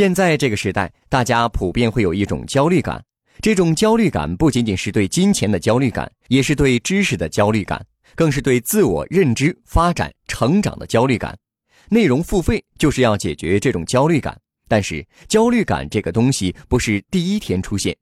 现在这个时代，大家普遍会有一种焦虑感，这种焦虑感不仅仅是对金钱的焦虑感，也是对知识的焦虑感，更是对自我认知、发展、成长的焦虑感。内容付费就是要解决这种焦虑感，但是焦虑感这个东西不是第一天出现。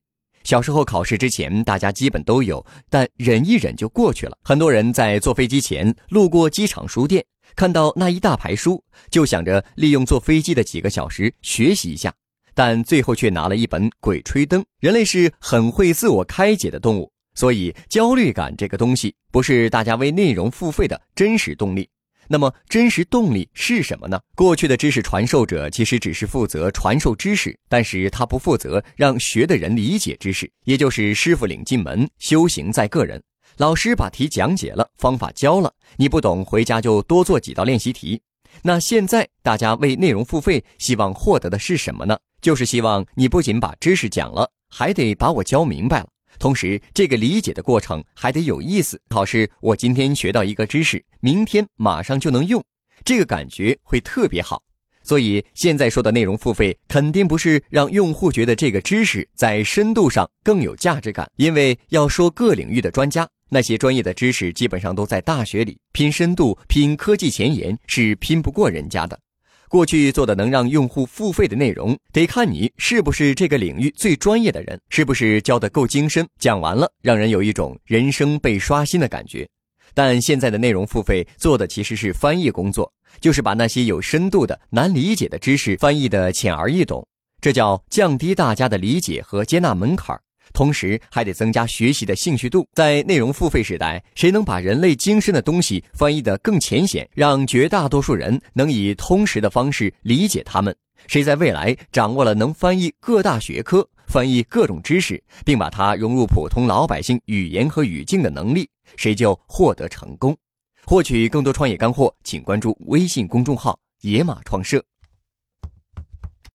小时候考试之前，大家基本都有，但忍一忍就过去了。很多人在坐飞机前路过机场书店。看到那一大排书，就想着利用坐飞机的几个小时学习一下，但最后却拿了一本《鬼吹灯》。人类是很会自我开解的动物，所以焦虑感这个东西不是大家为内容付费的真实动力。那么，真实动力是什么呢？过去的知识传授者其实只是负责传授知识，但是他不负责让学的人理解知识，也就是师傅领进门，修行在个人。老师把题讲解了，方法教了，你不懂回家就多做几道练习题。那现在大家为内容付费，希望获得的是什么呢？就是希望你不仅把知识讲了，还得把我教明白了。同时，这个理解的过程还得有意思。好是我今天学到一个知识，明天马上就能用，这个感觉会特别好。所以现在说的内容付费，肯定不是让用户觉得这个知识在深度上更有价值感，因为要说各领域的专家，那些专业的知识基本上都在大学里，拼深度、拼科技前沿是拼不过人家的。过去做的能让用户付费的内容，得看你是不是这个领域最专业的人，是不是教的够精深，讲完了让人有一种人生被刷新的感觉。但现在的内容付费做的其实是翻译工作。就是把那些有深度的、难理解的知识翻译的浅而易懂，这叫降低大家的理解和接纳门槛同时还得增加学习的兴趣度。在内容付费时代，谁能把人类精深的东西翻译得更浅显，让绝大多数人能以通识的方式理解他们？谁在未来掌握了能翻译各大学科、翻译各种知识，并把它融入普通老百姓语言和语境的能力，谁就获得成功。获取更多创业干货，请关注微信公众号“野马创社”。